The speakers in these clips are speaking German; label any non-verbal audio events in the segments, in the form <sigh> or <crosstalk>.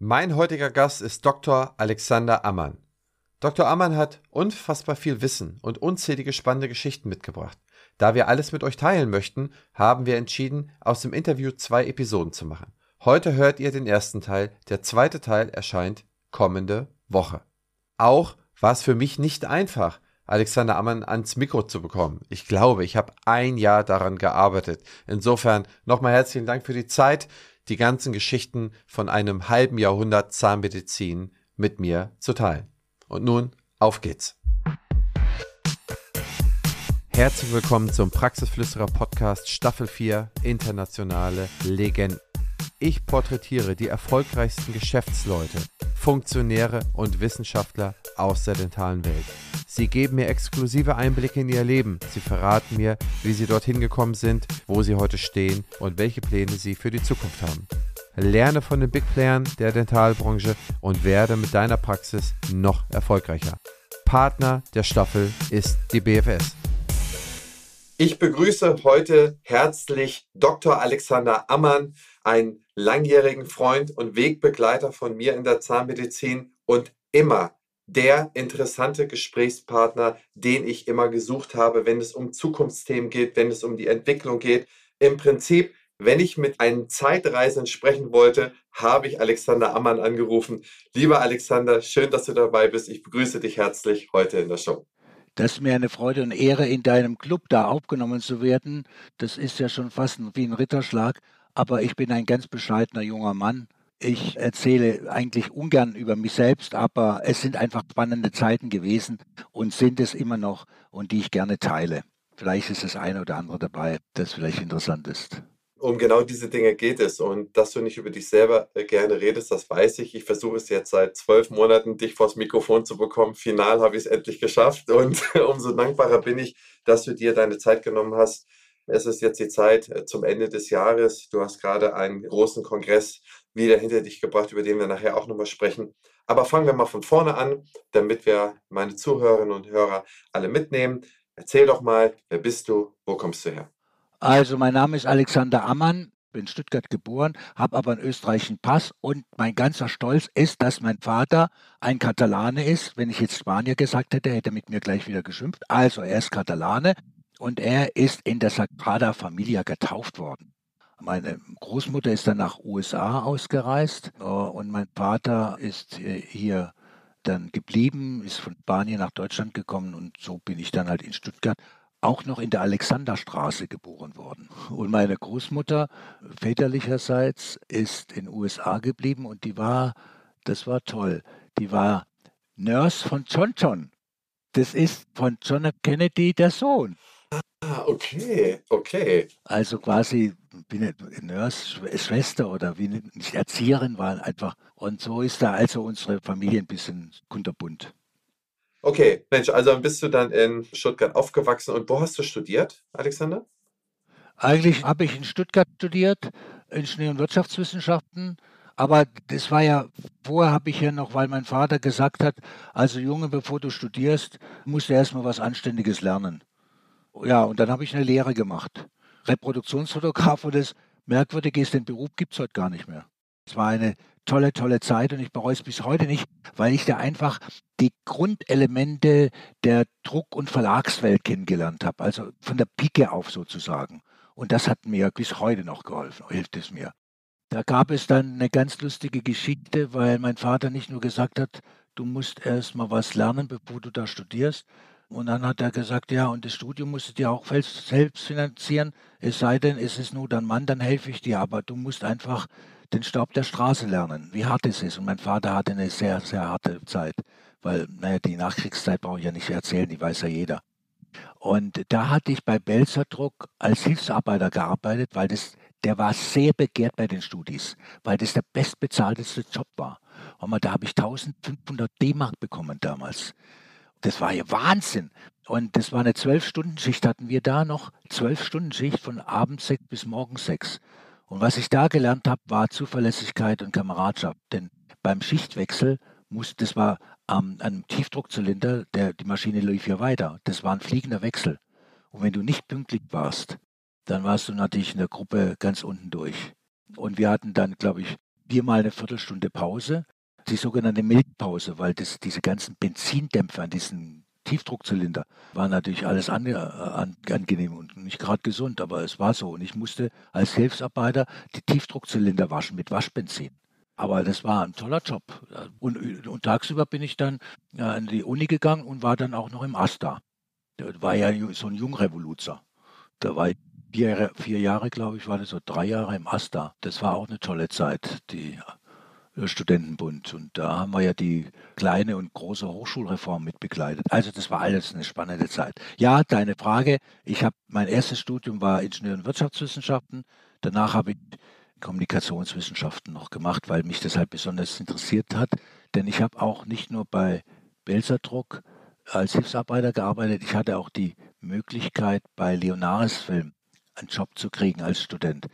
Mein heutiger Gast ist Dr. Alexander Ammann. Dr. Ammann hat unfassbar viel Wissen und unzählige spannende Geschichten mitgebracht. Da wir alles mit euch teilen möchten, haben wir entschieden, aus dem Interview zwei Episoden zu machen. Heute hört ihr den ersten Teil, der zweite Teil erscheint kommende Woche. Auch war es für mich nicht einfach, Alexander Ammann ans Mikro zu bekommen. Ich glaube, ich habe ein Jahr daran gearbeitet. Insofern nochmal herzlichen Dank für die Zeit, die ganzen Geschichten von einem halben Jahrhundert Zahnmedizin mit mir zu teilen. Und nun, auf geht's. Herzlich willkommen zum Praxisflüsterer Podcast Staffel 4 Internationale Legenden. Ich porträtiere die erfolgreichsten Geschäftsleute, Funktionäre und Wissenschaftler aus der dentalen Welt. Sie geben mir exklusive Einblicke in ihr Leben. Sie verraten mir, wie sie dorthin gekommen sind, wo sie heute stehen und welche Pläne sie für die Zukunft haben. Lerne von den Big Playern der Dentalbranche und werde mit deiner Praxis noch erfolgreicher. Partner der Staffel ist die BFS. Ich begrüße heute herzlich Dr. Alexander Ammann, einen langjährigen Freund und Wegbegleiter von mir in der Zahnmedizin und immer der interessante Gesprächspartner, den ich immer gesucht habe, wenn es um Zukunftsthemen geht, wenn es um die Entwicklung geht. Im Prinzip, wenn ich mit einem Zeitreisenden sprechen wollte, habe ich Alexander Ammann angerufen. Lieber Alexander, schön, dass du dabei bist. Ich begrüße dich herzlich heute in der Show. Das ist mir eine Freude und Ehre, in deinem Club da aufgenommen zu werden. Das ist ja schon fast wie ein Ritterschlag. Aber ich bin ein ganz bescheidener junger Mann. Ich erzähle eigentlich ungern über mich selbst, aber es sind einfach spannende Zeiten gewesen und sind es immer noch und die ich gerne teile. Vielleicht ist das eine oder andere dabei, das vielleicht interessant ist. Um genau diese Dinge geht es. Und dass du nicht über dich selber gerne redest, das weiß ich. Ich versuche es jetzt seit zwölf Monaten, dich vors Mikrofon zu bekommen. Final habe ich es endlich geschafft. Und <laughs> umso dankbarer bin ich, dass du dir deine Zeit genommen hast. Es ist jetzt die Zeit äh, zum Ende des Jahres. Du hast gerade einen großen Kongress wieder hinter dich gebracht, über den wir nachher auch nochmal sprechen. Aber fangen wir mal von vorne an, damit wir meine Zuhörerinnen und Hörer alle mitnehmen. Erzähl doch mal, wer bist du, wo kommst du her? Also mein Name ist Alexander Ammann, bin in Stuttgart geboren, habe aber einen österreichischen Pass und mein ganzer Stolz ist, dass mein Vater ein Katalane ist. Wenn ich jetzt Spanier gesagt hätte, hätte er mit mir gleich wieder geschimpft. Also er ist Katalane und er ist in der Sagrada Familia getauft worden. Meine Großmutter ist dann nach USA ausgereist äh, und mein Vater ist äh, hier dann geblieben, ist von Spanien nach Deutschland gekommen und so bin ich dann halt in Stuttgart auch noch in der Alexanderstraße geboren worden. Und meine Großmutter väterlicherseits ist in USA geblieben und die war, das war toll, die war Nurse von John John. Das ist von John F. Kennedy der Sohn. Ah, okay, okay. Also quasi wie eine Nurse, Schwester oder wie eine Erzieherin war einfach. Und so ist da also unsere Familie ein bisschen kunterbunt. Okay, Mensch, also bist du dann in Stuttgart aufgewachsen und wo hast du studiert, Alexander? Eigentlich habe ich in Stuttgart studiert, Ingenieur- und Wirtschaftswissenschaften. Aber das war ja, vorher habe ich ja noch, weil mein Vater gesagt hat, also Junge, bevor du studierst, musst du erstmal was Anständiges lernen. Ja, und dann habe ich eine Lehre gemacht. Reproduktionsfotograf und das Merkwürdige ist, den Beruf gibt es heute gar nicht mehr. Es war eine tolle, tolle Zeit und ich bereue es bis heute nicht, weil ich da einfach die Grundelemente der Druck- und Verlagswelt kennengelernt habe, also von der Pike auf sozusagen. Und das hat mir bis heute noch geholfen, hilft es mir. Da gab es dann eine ganz lustige Geschichte, weil mein Vater nicht nur gesagt hat, du musst erst mal was lernen, bevor du da studierst, und dann hat er gesagt, ja, und das Studium musst du dir auch selbst finanzieren. Es sei denn, es ist nur dein Mann, dann helfe ich dir. Aber du musst einfach den Staub der Straße lernen, wie hart es ist. Und mein Vater hatte eine sehr, sehr harte Zeit. Weil, naja, die Nachkriegszeit brauche ich ja nicht erzählen, die weiß ja jeder. Und da hatte ich bei Belzerdruck als Hilfsarbeiter gearbeitet, weil das, der war sehr begehrt bei den Studis, weil das der bestbezahlteste Job war. Und da habe ich 1500 D-Mark bekommen damals. Das war ja Wahnsinn. Und das war eine Zwölf-Stunden-Schicht, hatten wir da noch. Zwölf-Stunden-Schicht von abends sechs bis morgens sechs. Und was ich da gelernt habe, war Zuverlässigkeit und Kameradschaft. Denn beim Schichtwechsel muss, das war ähm, Tiefdruckzylinder, der, die Maschine lief ja weiter. Das war ein fliegender Wechsel. Und wenn du nicht pünktlich warst, dann warst du natürlich in der Gruppe ganz unten durch. Und wir hatten dann, glaube ich, viermal eine Viertelstunde Pause, die sogenannte Milchpause, weil das, diese ganzen Benzindämpfer an diesen Tiefdruckzylinder war natürlich alles an, an, angenehm und nicht gerade gesund, aber es war so. Und ich musste als Hilfsarbeiter die Tiefdruckzylinder waschen mit Waschbenzin. Aber das war ein toller Job. Und, und tagsüber bin ich dann an die Uni gegangen und war dann auch noch im AStA. Da war ja so ein Jungrevoluzer. Da war ich vier, vier Jahre, glaube ich, war das so drei Jahre im AStA. Das war auch eine tolle Zeit, die äh, Studentenbund. Und da haben wir ja die kleine und große Hochschulreform mit begleitet. Also das war alles eine spannende Zeit. Ja, deine Frage. Ich habe mein erstes Studium war Ingenieur- und Wirtschaftswissenschaften. Danach habe ich Kommunikationswissenschaften noch gemacht, weil mich das halt besonders interessiert hat. Denn ich habe auch nicht nur bei Belzerdruck als Hilfsarbeiter gearbeitet, ich hatte auch die Möglichkeit, bei Leonaris Film einen Job zu kriegen als Student.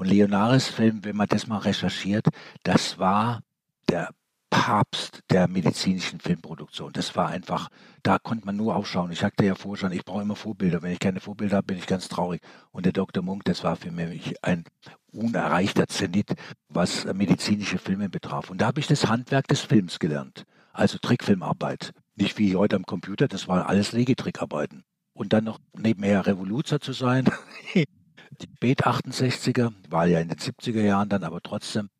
Und Leonaris Film, wenn man das mal recherchiert, das war der Papst der medizinischen Filmproduktion. Das war einfach, da konnte man nur aufschauen. Ich sagte ja vorher schon, ich brauche immer Vorbilder. Wenn ich keine Vorbilder habe, bin ich ganz traurig. Und der Dr. Munk, das war für mich ein unerreichter Zenit, was medizinische Filme betraf. Und da habe ich das Handwerk des Films gelernt. Also Trickfilmarbeit. Nicht wie heute am Computer, das waren alles Legetrickarbeiten. Und dann noch nebenher Revoluzer zu sein. <laughs> die spät 68er, war ja in den 70er Jahren dann, aber trotzdem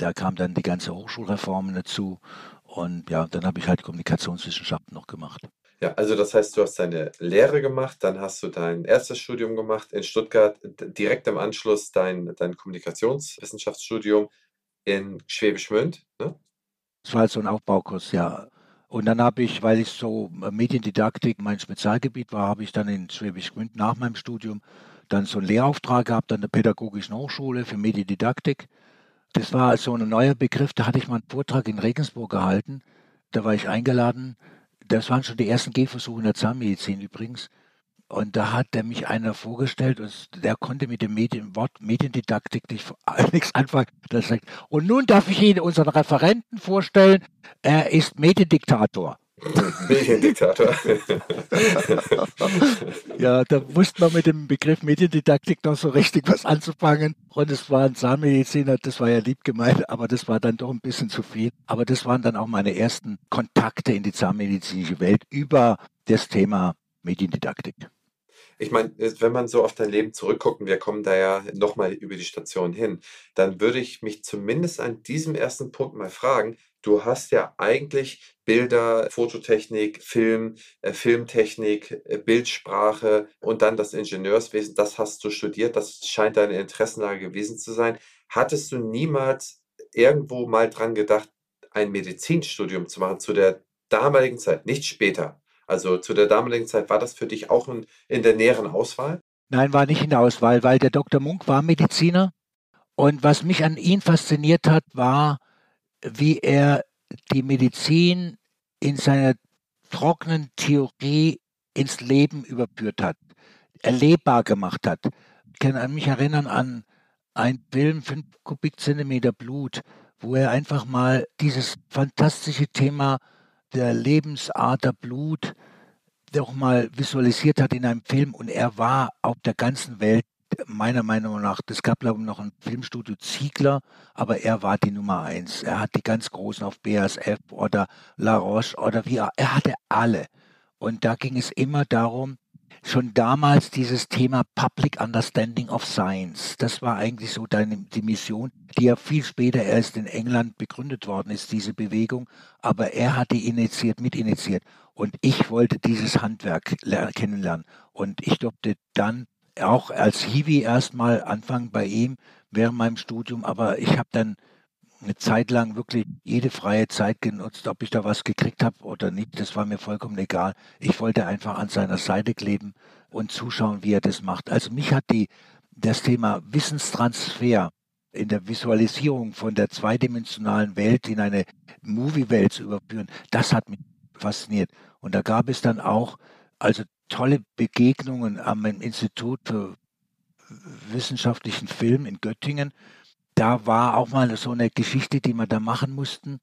da kam dann die ganze Hochschulreform dazu. Und ja, dann habe ich halt Kommunikationswissenschaften noch gemacht. Ja, also das heißt, du hast deine Lehre gemacht, dann hast du dein erstes Studium gemacht in Stuttgart, direkt im Anschluss dein, dein Kommunikationswissenschaftsstudium in Schwäbisch Gmünd. Ne? Das war halt so ein Aufbaukurs, ja. Und dann habe ich, weil ich so äh, Mediendidaktik mein Spezialgebiet war, habe ich dann in Schwäbisch Gmünd nach meinem Studium dann so einen Lehrauftrag gehabt an der Pädagogischen Hochschule für Mediendidaktik. Das war so ein neuer Begriff, da hatte ich mal einen Vortrag in Regensburg gehalten. Da war ich eingeladen. Das waren schon die ersten Gehversuche in der Zahnmedizin übrigens. Und da hat der mich einer vorgestellt und der konnte mit dem Medien, Wort Mediendidaktik nicht, <laughs> nichts anfangen. Und nun darf ich Ihnen unseren Referenten vorstellen. Er ist Mediendiktator. Mediendiktator. <laughs> ja, da wusste man mit dem Begriff Mediendidaktik noch so richtig was anzufangen. Und es war ein Zahnmediziner, das war ja lieb gemeint, aber das war dann doch ein bisschen zu viel. Aber das waren dann auch meine ersten Kontakte in die zahnmedizinische Welt über das Thema Mediendidaktik. Ich meine, wenn man so auf dein Leben zurückguckt, und wir kommen da ja nochmal über die Station hin, dann würde ich mich zumindest an diesem ersten Punkt mal fragen, du hast ja eigentlich Bilder, Fototechnik, Film, äh, Filmtechnik, äh, Bildsprache und dann das Ingenieurswesen, das hast du studiert, das scheint deine Interessenlage gewesen zu sein. Hattest du niemals irgendwo mal dran gedacht, ein Medizinstudium zu machen zu der damaligen Zeit, nicht später? Also zu der damaligen Zeit war das für dich auch in, in der näheren Auswahl? Nein, war nicht in der Auswahl, weil der Dr. Munk war Mediziner. Und was mich an ihn fasziniert hat, war, wie er die Medizin in seiner trockenen Theorie ins Leben überführt hat, erlebbar gemacht hat. Ich kann mich erinnern an einen Film, 5 Kubikzentimeter Blut, wo er einfach mal dieses fantastische Thema der Lebensader Blut doch mal visualisiert hat in einem Film und er war auf der ganzen Welt meiner Meinung nach, es gab glaube ich noch ein Filmstudio Ziegler, aber er war die Nummer eins. Er hat die ganz großen auf BASF oder La Roche oder wie er, er hatte alle. Und da ging es immer darum, schon damals dieses Thema Public Understanding of Science. Das war eigentlich so deine, die Mission, die ja viel später erst in England begründet worden ist, diese Bewegung. Aber er hat die initiiert, mitinitiiert. Und ich wollte dieses Handwerk kennenlernen. Und ich durfte dann auch als Hiwi erstmal anfangen bei ihm während meinem Studium. Aber ich habe dann eine Zeit lang wirklich jede freie Zeit genutzt, ob ich da was gekriegt habe oder nicht, das war mir vollkommen egal. Ich wollte einfach an seiner Seite kleben und zuschauen, wie er das macht. Also mich hat die, das Thema Wissenstransfer in der Visualisierung von der zweidimensionalen Welt in eine Movie-Welt zu überführen, das hat mich fasziniert. Und da gab es dann auch also tolle Begegnungen am Institut für wissenschaftlichen Film in Göttingen, da war auch mal so eine Geschichte, die wir da machen mussten.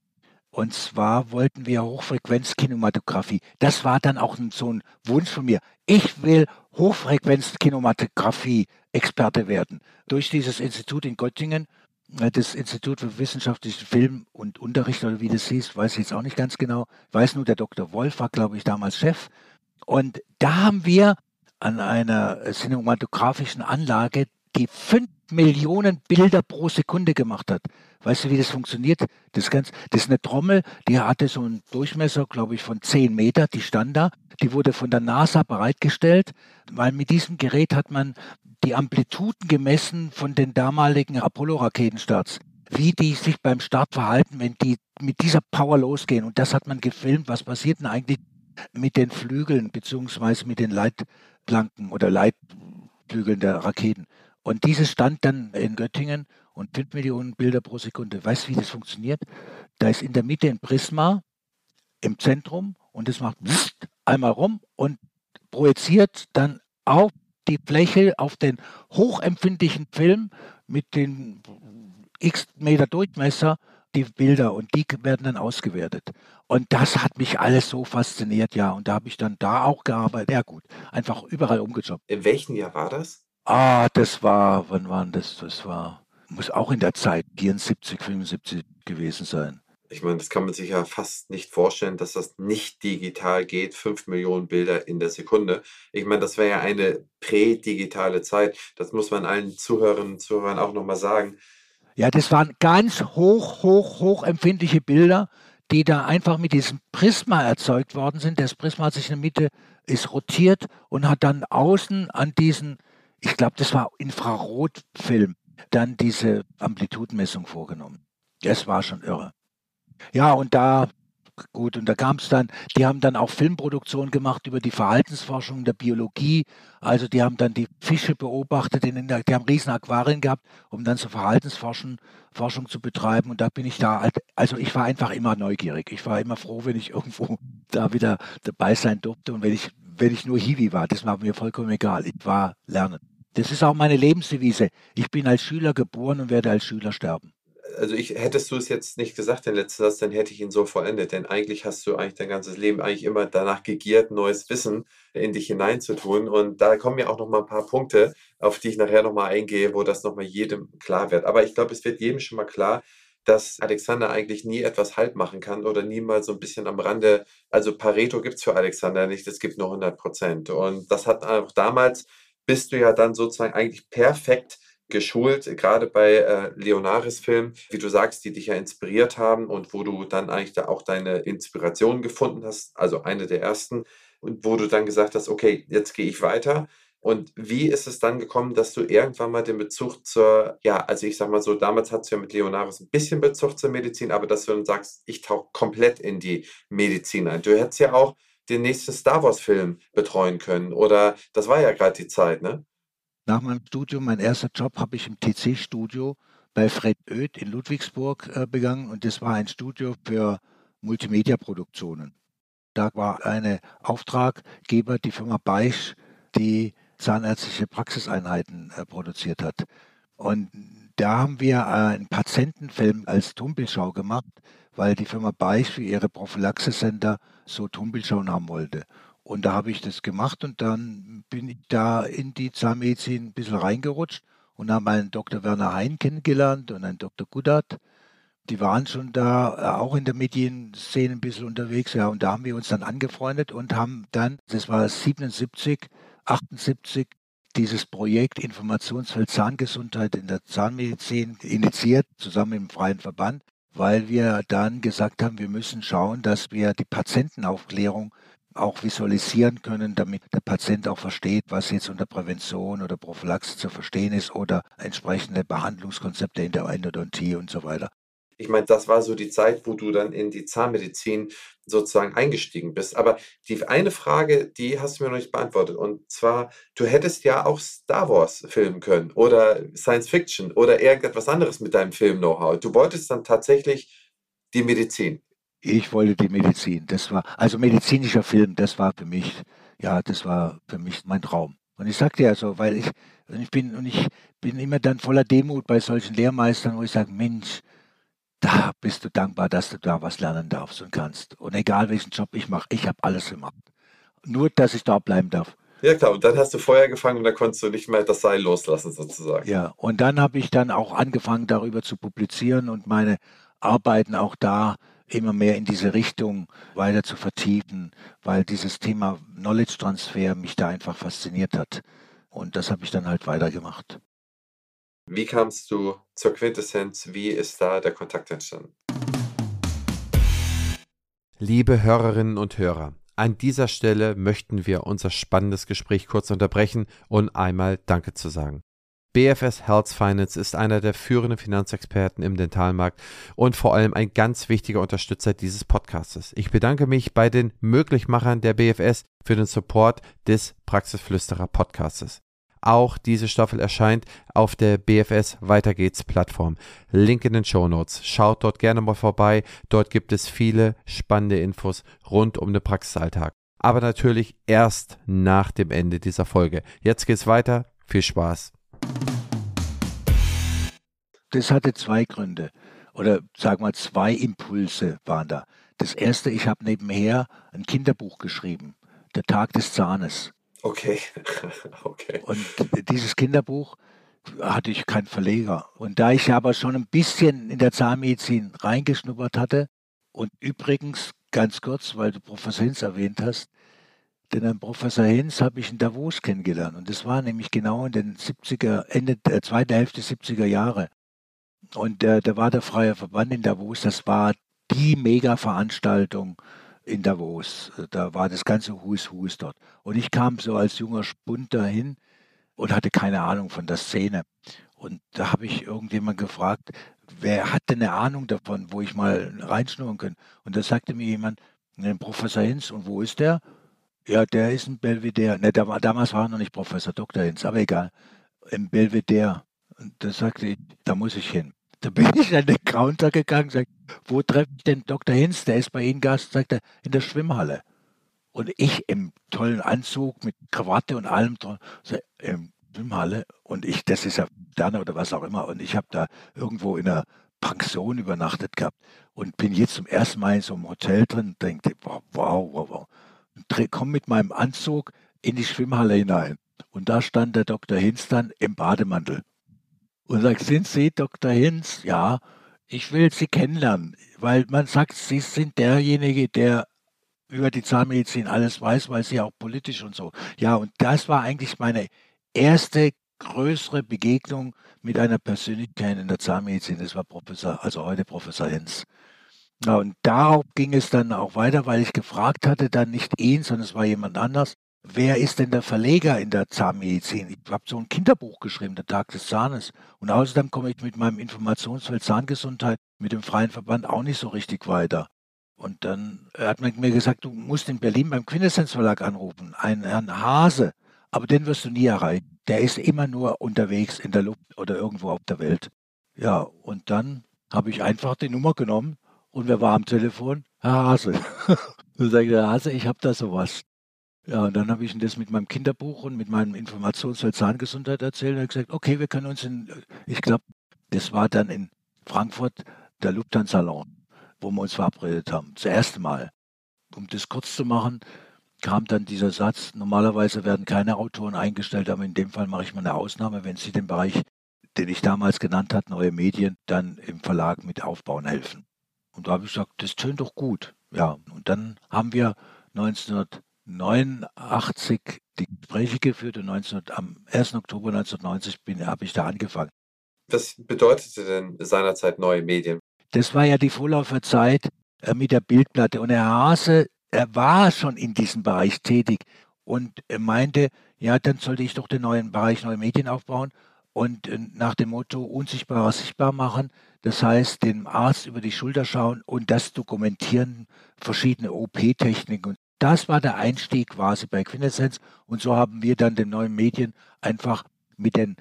Und zwar wollten wir Hochfrequenzkinematographie. Das war dann auch so ein Wunsch von mir. Ich will Hochfrequenzkinematographie-Experte werden. Durch dieses Institut in Göttingen äh, das Institut für wissenschaftlichen Film und Unterricht oder wie das hieß, weiß ich jetzt auch nicht ganz genau. Weiß nur, der Dr. Wolf war, glaube ich, damals Chef. Und da haben wir an einer cinematografischen Anlage, die fünf Millionen Bilder pro Sekunde gemacht hat. Weißt du, wie das funktioniert? Das, ganz, das ist eine Trommel, die hatte so einen Durchmesser, glaube ich, von 10 Meter, die stand da. Die wurde von der NASA bereitgestellt, weil mit diesem Gerät hat man die Amplituden gemessen von den damaligen Apollo-Raketenstarts. Wie die sich beim Start verhalten, wenn die mit dieser Power losgehen. Und das hat man gefilmt. Was passiert denn eigentlich mit den Flügeln beziehungsweise mit den Leitplanken oder Leitflügeln der Raketen? Und dieses stand dann in Göttingen und 5 Millionen Bilder pro Sekunde. Weißt du, wie das funktioniert? Da ist in der Mitte ein Prisma im Zentrum und es macht einmal rum und projiziert dann auf die Fläche, auf den hochempfindlichen Film mit den x Meter Durchmesser die Bilder und die werden dann ausgewertet. Und das hat mich alles so fasziniert, ja. Und da habe ich dann da auch gearbeitet. Ja gut, einfach überall umgejobbt. In welchem Jahr war das? Ah, das war, wann war das? Das war muss auch in der Zeit 74, 75 gewesen sein. Ich meine, das kann man sich ja fast nicht vorstellen, dass das nicht digital geht, 5 Millionen Bilder in der Sekunde. Ich meine, das wäre ja eine prädigitale Zeit. Das muss man allen Zuhörerinnen und Zuhörern auch nochmal sagen. Ja, das waren ganz hoch, hoch, hoch empfindliche Bilder, die da einfach mit diesem Prisma erzeugt worden sind. Das Prisma hat sich in der Mitte, ist rotiert und hat dann außen an diesen, ich glaube, das war Infrarotfilm, dann diese Amplitudenmessung vorgenommen. Das war schon irre. Ja, und da, gut, und da kam es dann, die haben dann auch Filmproduktion gemacht über die Verhaltensforschung der Biologie. Also die haben dann die Fische beobachtet, in die haben riesen Aquarien gehabt, um dann so Verhaltensforschung Forschung zu betreiben. Und da bin ich da, also ich war einfach immer neugierig. Ich war immer froh, wenn ich <laughs> irgendwo da wieder dabei sein durfte. Und wenn ich, wenn ich nur Hiwi war, das war mir vollkommen egal. Ich war lernen. Das ist auch meine Lebensdevise. Ich bin als Schüler geboren und werde als Schüler sterben. Also ich hättest du es jetzt nicht gesagt, den letzten Satz, dann hätte ich ihn so vollendet. Denn eigentlich hast du eigentlich dein ganzes Leben eigentlich immer danach gegiert, neues Wissen in dich hineinzutun. Und da kommen ja auch noch mal ein paar Punkte, auf die ich nachher noch mal eingehe, wo das noch mal jedem klar wird. Aber ich glaube, es wird jedem schon mal klar, dass Alexander eigentlich nie etwas halt machen kann oder nie mal so ein bisschen am Rande, also Pareto gibt es für Alexander nicht, es gibt nur 100 Prozent. Und das hat auch damals bist du ja dann sozusagen eigentlich perfekt geschult, gerade bei äh, Leonaris-Filmen, wie du sagst, die dich ja inspiriert haben und wo du dann eigentlich da auch deine Inspiration gefunden hast, also eine der ersten, und wo du dann gesagt hast, okay, jetzt gehe ich weiter. Und wie ist es dann gekommen, dass du irgendwann mal den Bezug zur, ja, also ich sag mal so, damals hattest du ja mit Leonaris ein bisschen Bezug zur Medizin, aber dass du dann sagst, ich tauche komplett in die Medizin ein. Du hättest ja auch den nächsten Star Wars-Film betreuen können. Oder das war ja gerade die Zeit, ne? Nach meinem Studium, mein erster Job, habe ich im TC-Studio bei Fred Oeth in Ludwigsburg äh, begangen und das war ein Studio für Multimedia-Produktionen. Da war eine Auftraggeber, die Firma Beisch, die zahnärztliche Praxiseinheiten äh, produziert hat. Und da haben wir äh, einen Patientenfilm als Tonbildschau gemacht, weil die Firma Beisch für ihre Prophylaxe-Center so Tonbildschauen haben wollte. Und da habe ich das gemacht und dann bin ich da in die Zahnmedizin ein bisschen reingerutscht und habe einen Dr. Werner Hein kennengelernt und einen Dr. Gudert. Die waren schon da äh, auch in der Medienszene ein bisschen unterwegs, ja, und da haben wir uns dann angefreundet und haben dann, das war 77, 78, dieses Projekt Informationsfeld Zahngesundheit in der Zahnmedizin initiiert, zusammen im Freien Verband weil wir dann gesagt haben, wir müssen schauen, dass wir die Patientenaufklärung auch visualisieren können, damit der Patient auch versteht, was jetzt unter Prävention oder Prophylaxe zu verstehen ist oder entsprechende Behandlungskonzepte in der Endodontie und so weiter. Ich meine, das war so die Zeit, wo du dann in die Zahnmedizin sozusagen eingestiegen bist. Aber die eine Frage, die hast du mir noch nicht beantwortet. Und zwar, du hättest ja auch Star Wars filmen können oder Science Fiction oder irgendetwas anderes mit deinem Film-Know-how. Du wolltest dann tatsächlich die Medizin. Ich wollte die Medizin. Das war, also medizinischer Film, das war für mich, ja, das war für mich mein Traum. Und ich sagte ja so, weil ich, ich bin, und ich bin immer dann voller Demut bei solchen Lehrmeistern, wo ich sage, Mensch, da bist du dankbar, dass du da was lernen darfst und kannst. Und egal welchen Job ich mache, ich habe alles gemacht. Nur, dass ich da bleiben darf. Ja klar, und dann hast du Feuer gefangen und dann konntest du nicht mehr das Seil loslassen sozusagen. Ja, und dann habe ich dann auch angefangen darüber zu publizieren und meine Arbeiten auch da immer mehr in diese Richtung weiter zu vertiefen, weil dieses Thema Knowledge Transfer mich da einfach fasziniert hat. Und das habe ich dann halt weitergemacht. Wie kamst du zur Quintessenz? Wie ist da der Kontakt entstanden? Liebe Hörerinnen und Hörer, an dieser Stelle möchten wir unser spannendes Gespräch kurz unterbrechen und einmal Danke zu sagen. BFS Health Finance ist einer der führenden Finanzexperten im Dentalmarkt und vor allem ein ganz wichtiger Unterstützer dieses Podcastes. Ich bedanke mich bei den Möglichmachern der BFS für den Support des Praxisflüsterer Podcastes. Auch diese Staffel erscheint auf der BFS Weiter geht's Plattform. Link in den Show Notes. Schaut dort gerne mal vorbei. Dort gibt es viele spannende Infos rund um den Praxisalltag. Aber natürlich erst nach dem Ende dieser Folge. Jetzt geht's weiter. Viel Spaß. Das hatte zwei Gründe oder sag mal zwei Impulse waren da. Das erste, ich habe nebenher ein Kinderbuch geschrieben, Der Tag des Zahnes. Okay. <laughs> okay. Und dieses Kinderbuch hatte ich keinen Verleger. Und da ich aber schon ein bisschen in der Zahnmedizin reingeschnuppert hatte, und übrigens ganz kurz, weil du Professor Hinz erwähnt hast, denn ein Professor Hinz habe ich in Davos kennengelernt. Und das war nämlich genau in den 70er, Ende der zweiten Hälfte 70er Jahre. Und äh, da war der Freie Verband in Davos, das war die Mega-Veranstaltung in Davos. Da war das ganze Hus Hus dort. Und ich kam so als junger Spund dahin und hatte keine Ahnung von der Szene. Und da habe ich irgendjemand gefragt, wer hat denn eine Ahnung davon, wo ich mal reinschnurren kann? Und da sagte mir jemand, den Professor Hinz, und wo ist der? Ja, der ist ein Belvedere. Ne, da war, damals war er noch nicht Professor Dr. Hinz, aber egal. Im Belvedere. Und da sagte ich, da muss ich hin. Da bin ich an den Counter gegangen, sagte, wo treffe ich denn Dr. Hinz? Der ist bei Ihnen Gast, sagt er, in der Schwimmhalle. Und ich im tollen Anzug mit Krawatte und allem, so, im Schwimmhalle. Und ich, das ist ja Sterne oder was auch immer. Und ich habe da irgendwo in einer Pension übernachtet gehabt und bin jetzt zum ersten Mal in so einem Hotel drin und denke, wow, wow, wow, komme mit meinem Anzug in die Schwimmhalle hinein. Und da stand der Dr. Hinz dann im Bademantel und sagt, sind Sie Dr. Hinz? Ja, ich will Sie kennenlernen, weil man sagt, Sie sind derjenige, der über die Zahnmedizin alles weiß, weil Sie auch politisch und so. Ja, und das war eigentlich meine erste größere Begegnung mit einer Persönlichkeit in der Zahnmedizin. Das war Professor, also heute Professor Hinz. Ja, und darauf ging es dann auch weiter, weil ich gefragt hatte, dann nicht ihn, sondern es war jemand anders wer ist denn der Verleger in der Zahnmedizin? Ich habe so ein Kinderbuch geschrieben, der Tag des Zahnes. Und außerdem komme ich mit meinem Informationsfeld Zahngesundheit mit dem Freien Verband auch nicht so richtig weiter. Und dann hat man mir gesagt, du musst in Berlin beim Quintessenz Verlag anrufen, einen Herrn Hase. Aber den wirst du nie erreichen. Der ist immer nur unterwegs in der Luft oder irgendwo auf der Welt. Ja, und dann habe ich einfach die Nummer genommen und wer war am Telefon? Herr Hase. <laughs> Dann sage ich, Herr Hase, ich habe da sowas. Ja, und dann habe ich ihm das mit meinem Kinderbuch und mit meinem Informationsfeld Zahngesundheit erzählt und er hat gesagt, okay, wir können uns in, ich glaube, das war dann in Frankfurt der Lufthansa-Salon, wo wir uns verabredet haben, das erste Mal. Um das kurz zu machen, kam dann dieser Satz, normalerweise werden keine Autoren eingestellt, aber in dem Fall mache ich mal eine Ausnahme, wenn Sie den Bereich, den ich damals genannt habe, neue Medien, dann im Verlag mit aufbauen helfen. Und da habe ich gesagt, das tönt doch gut. Ja, und dann haben wir 1900 1989 die Gespräche geführt und 19, am 1. Oktober 1990 habe ich da angefangen. Was bedeutete denn seinerzeit neue Medien? Das war ja die Vorlauferzeit äh, mit der Bildplatte. Und Herr Hase, er war schon in diesem Bereich tätig und meinte, ja, dann sollte ich doch den neuen Bereich neue Medien aufbauen und äh, nach dem Motto unsichtbarer sichtbar machen. Das heißt, dem Arzt über die Schulter schauen und das dokumentieren, verschiedene OP-Techniken das war der Einstieg quasi bei Quintessenz. Und so haben wir dann den neuen Medien einfach mit den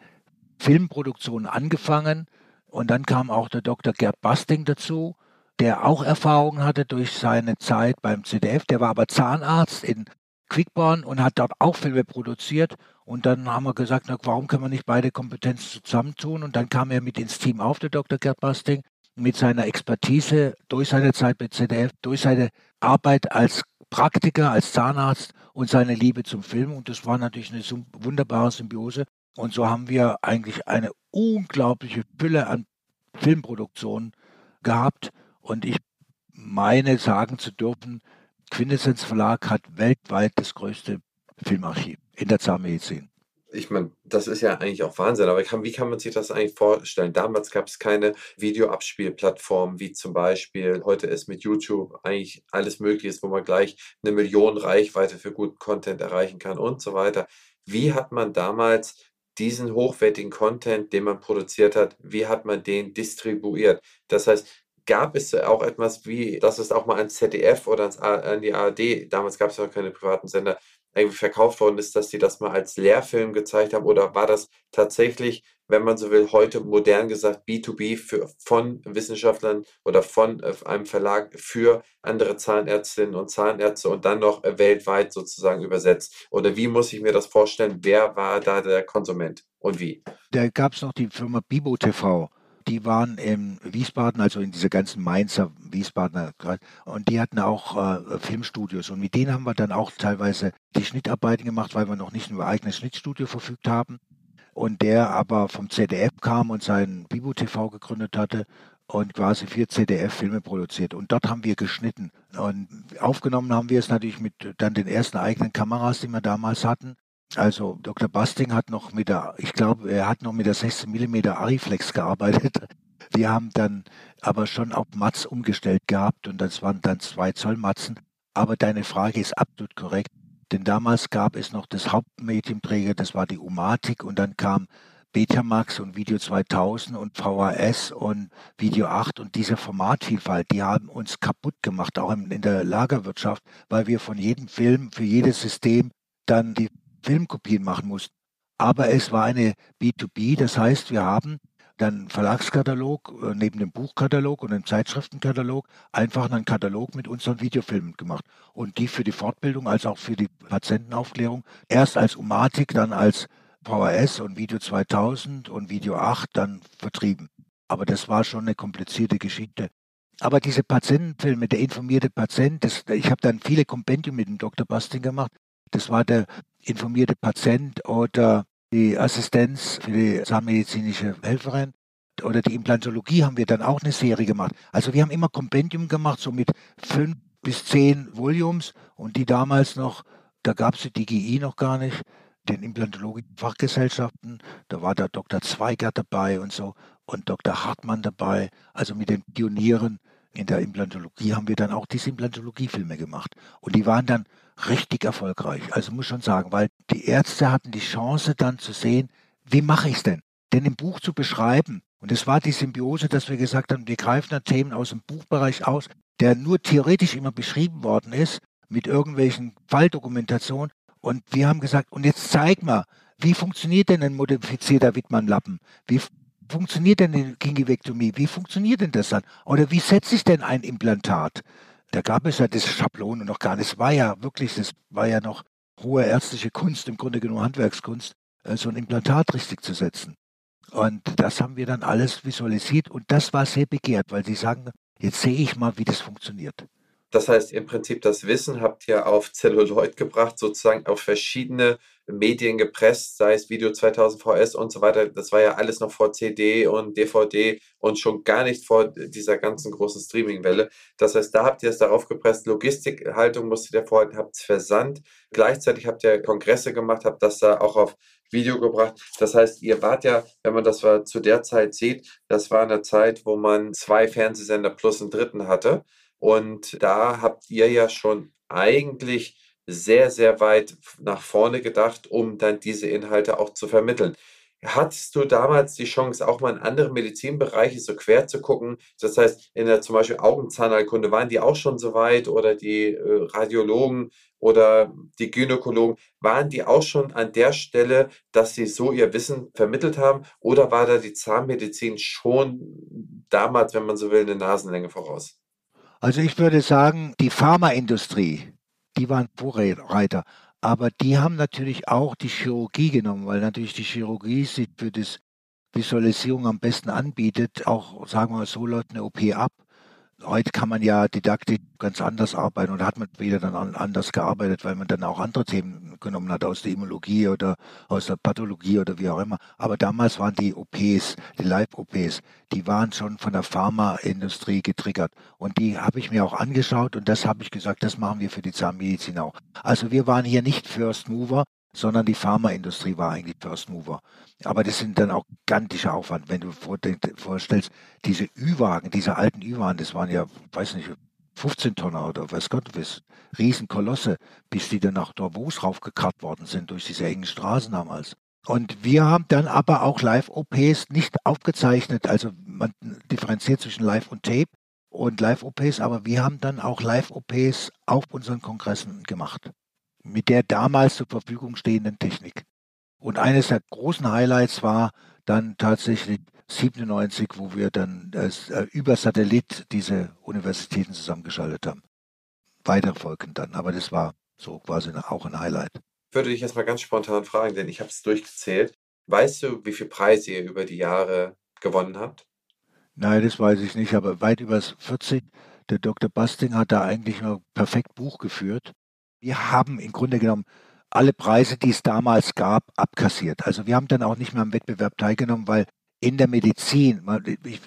Filmproduktionen angefangen. Und dann kam auch der Dr. Gerd Basting dazu, der auch Erfahrungen hatte durch seine Zeit beim ZDF. Der war aber Zahnarzt in Quickborn und hat dort auch Filme produziert. Und dann haben wir gesagt, na, warum können wir nicht beide Kompetenzen zusammentun? Und dann kam er mit ins Team auf, der Dr. Gerd Basting, mit seiner Expertise durch seine Zeit bei ZDF, durch seine Arbeit als Praktiker, als Zahnarzt und seine Liebe zum Film. Und das war natürlich eine wunderbare Symbiose. Und so haben wir eigentlich eine unglaubliche Fülle an Filmproduktionen gehabt. Und ich meine sagen zu dürfen, Quintessenz Verlag hat weltweit das größte Filmarchiv in der Zahnmedizin ich meine, das ist ja eigentlich auch Wahnsinn, aber kann, wie kann man sich das eigentlich vorstellen? Damals gab es keine Videoabspielplattform, wie zum Beispiel heute ist mit YouTube eigentlich alles möglich ist, wo man gleich eine Million Reichweite für guten Content erreichen kann und so weiter. Wie hat man damals diesen hochwertigen Content, den man produziert hat, wie hat man den distribuiert? Das heißt, gab es auch etwas wie, dass es auch mal ans ZDF oder ans, an die ARD, damals gab es ja noch keine privaten Sender, verkauft worden ist, dass sie das mal als Lehrfilm gezeigt haben? Oder war das tatsächlich, wenn man so will, heute modern gesagt B2B für, von Wissenschaftlern oder von äh, einem Verlag für andere Zahnärztinnen und Zahnärzte und dann noch äh, weltweit sozusagen übersetzt? Oder wie muss ich mir das vorstellen? Wer war da der Konsument und wie? Da gab es noch die Firma Bibo TV die waren in Wiesbaden, also in dieser ganzen Mainzer Wiesbadener, und die hatten auch äh, Filmstudios. Und mit denen haben wir dann auch teilweise die Schnittarbeiten gemacht, weil wir noch nicht über eigenes Schnittstudio verfügt haben. Und der aber vom ZDF kam und sein Bibo TV gegründet hatte und quasi für ZDF Filme produziert. Und dort haben wir geschnitten. Und aufgenommen haben wir es natürlich mit dann den ersten eigenen Kameras, die wir damals hatten. Also Dr. Basting hat noch mit der, ich glaube, er hat noch mit der 16 mm Ariflex gearbeitet. <laughs> Die haben dann aber schon auf Matz umgestellt gehabt und das waren dann zwei Zoll Matzen. Aber deine Frage ist absolut korrekt, denn damals gab es noch das Hauptmedienträger, das war die Umatic und dann kam Betamax und Video 2000 und VHS und Video 8 und diese Formatvielfalt, die haben uns kaputt gemacht, auch in der Lagerwirtschaft, weil wir von jedem Film für jedes System dann die Filmkopien machen mussten. Aber es war eine B2B, das heißt, wir haben dann Verlagskatalog äh, neben dem Buchkatalog und dem Zeitschriftenkatalog einfach einen Katalog mit unseren Videofilmen gemacht und die für die Fortbildung als auch für die Patientenaufklärung erst als Umatic, dann als VHS und Video 2000 und Video 8 dann vertrieben. Aber das war schon eine komplizierte Geschichte. Aber diese Patientenfilme, der informierte Patient, das, ich habe dann viele Kompendium mit dem Dr. Basting gemacht. Das war der informierte Patient oder die Assistenz für die zahnmedizinische Helferin oder die Implantologie haben wir dann auch eine Serie gemacht. Also wir haben immer Kompendium gemacht, so mit fünf bis zehn Volumes und die damals noch, da gab es die DGI noch gar nicht, den implantologischen Fachgesellschaften, da war der Dr. Zweigert dabei und so und Dr. Hartmann dabei, also mit den Pionieren in der Implantologie haben wir dann auch diese Implantologiefilme gemacht. Und die waren dann richtig erfolgreich. Also muss schon sagen, weil die Ärzte hatten die Chance dann zu sehen, wie mache ich es denn? Denn im Buch zu beschreiben, und es war die Symbiose, dass wir gesagt haben, wir greifen da Themen aus dem Buchbereich aus, der nur theoretisch immer beschrieben worden ist, mit irgendwelchen Falldokumentationen. Und wir haben gesagt, und jetzt zeig mal, wie funktioniert denn ein modifizierter Wittmann-Lappen? Wie funktioniert denn die Gingivektomie? Wie funktioniert denn das dann? Oder wie setze ich denn ein Implantat? Da gab es ja diese Schablone noch gar nicht. Es war ja wirklich, das war ja noch hohe ärztliche Kunst, im Grunde genommen Handwerkskunst, äh, so ein Implantat richtig zu setzen. Und das haben wir dann alles visualisiert und das war sehr begehrt, weil sie sagen, jetzt sehe ich mal, wie das funktioniert. Das heißt, im Prinzip das Wissen habt ihr auf Celluloid gebracht, sozusagen auf verschiedene Medien gepresst, sei es Video 2000 VS und so weiter. Das war ja alles noch vor CD und DVD und schon gar nicht vor dieser ganzen großen Streaming-Welle. Das heißt, da habt ihr es darauf gepresst. Logistikhaltung musstet ihr vorhalten, habt es versandt. Gleichzeitig habt ihr Kongresse gemacht, habt das da auch auf Video gebracht. Das heißt, ihr wart ja, wenn man das zu der Zeit sieht, das war eine Zeit, wo man zwei Fernsehsender plus einen dritten hatte. Und da habt ihr ja schon eigentlich sehr, sehr weit nach vorne gedacht, um dann diese Inhalte auch zu vermitteln. Hattest du damals die Chance, auch mal in andere Medizinbereiche so quer zu gucken? Das heißt, in der zum Beispiel Augenzahnheilkunde, waren die auch schon so weit oder die äh, Radiologen oder die Gynäkologen, waren die auch schon an der Stelle, dass sie so ihr Wissen vermittelt haben? Oder war da die Zahnmedizin schon damals, wenn man so will, eine Nasenlänge voraus? Also ich würde sagen, die Pharmaindustrie, die waren Vorreiter. Aber die haben natürlich auch die Chirurgie genommen, weil natürlich die Chirurgie sich für das Visualisierung am besten anbietet. Auch, sagen wir mal so, läuft eine OP ab. Heute kann man ja didaktisch ganz anders arbeiten und hat man wieder dann anders gearbeitet, weil man dann auch andere Themen genommen hat aus der Immunologie oder aus der Pathologie oder wie auch immer. Aber damals waren die OPs, die Live-OPs, die waren schon von der Pharmaindustrie getriggert. Und die habe ich mir auch angeschaut und das habe ich gesagt, das machen wir für die Zahnmedizin auch. Also wir waren hier nicht First Mover, sondern die Pharmaindustrie war eigentlich First Mover. Aber das sind dann auch gigantischer Aufwand, wenn du vorstellst, diese Ü-Wagen, diese alten Ü-Wagen, das waren ja, weiß nicht, 15 Tonner oder weiß Gott was, Riesenkolosse, bis die dann nach Davos raufgekarrt worden sind durch diese engen Straßen damals. Und wir haben dann aber auch Live-OPs nicht aufgezeichnet, also man differenziert zwischen Live und Tape und Live-OPs, aber wir haben dann auch Live-OPs auf unseren Kongressen gemacht mit der damals zur Verfügung stehenden Technik. Und eines der großen Highlights war dann tatsächlich 97, wo wir dann als, äh, über Satellit diese Universitäten zusammengeschaltet haben. Weitere folgen dann, aber das war so quasi auch ein Highlight. Ich würde dich jetzt mal ganz spontan fragen, denn ich habe es durchgezählt. Weißt du, wie viele Preise ihr über die Jahre gewonnen habt? Nein, das weiß ich nicht, aber weit über 40. Der Dr. Basting hat da eigentlich nur perfekt Buch geführt. Wir haben im Grunde genommen alle Preise, die es damals gab, abkassiert. Also wir haben dann auch nicht mehr am Wettbewerb teilgenommen, weil in der Medizin,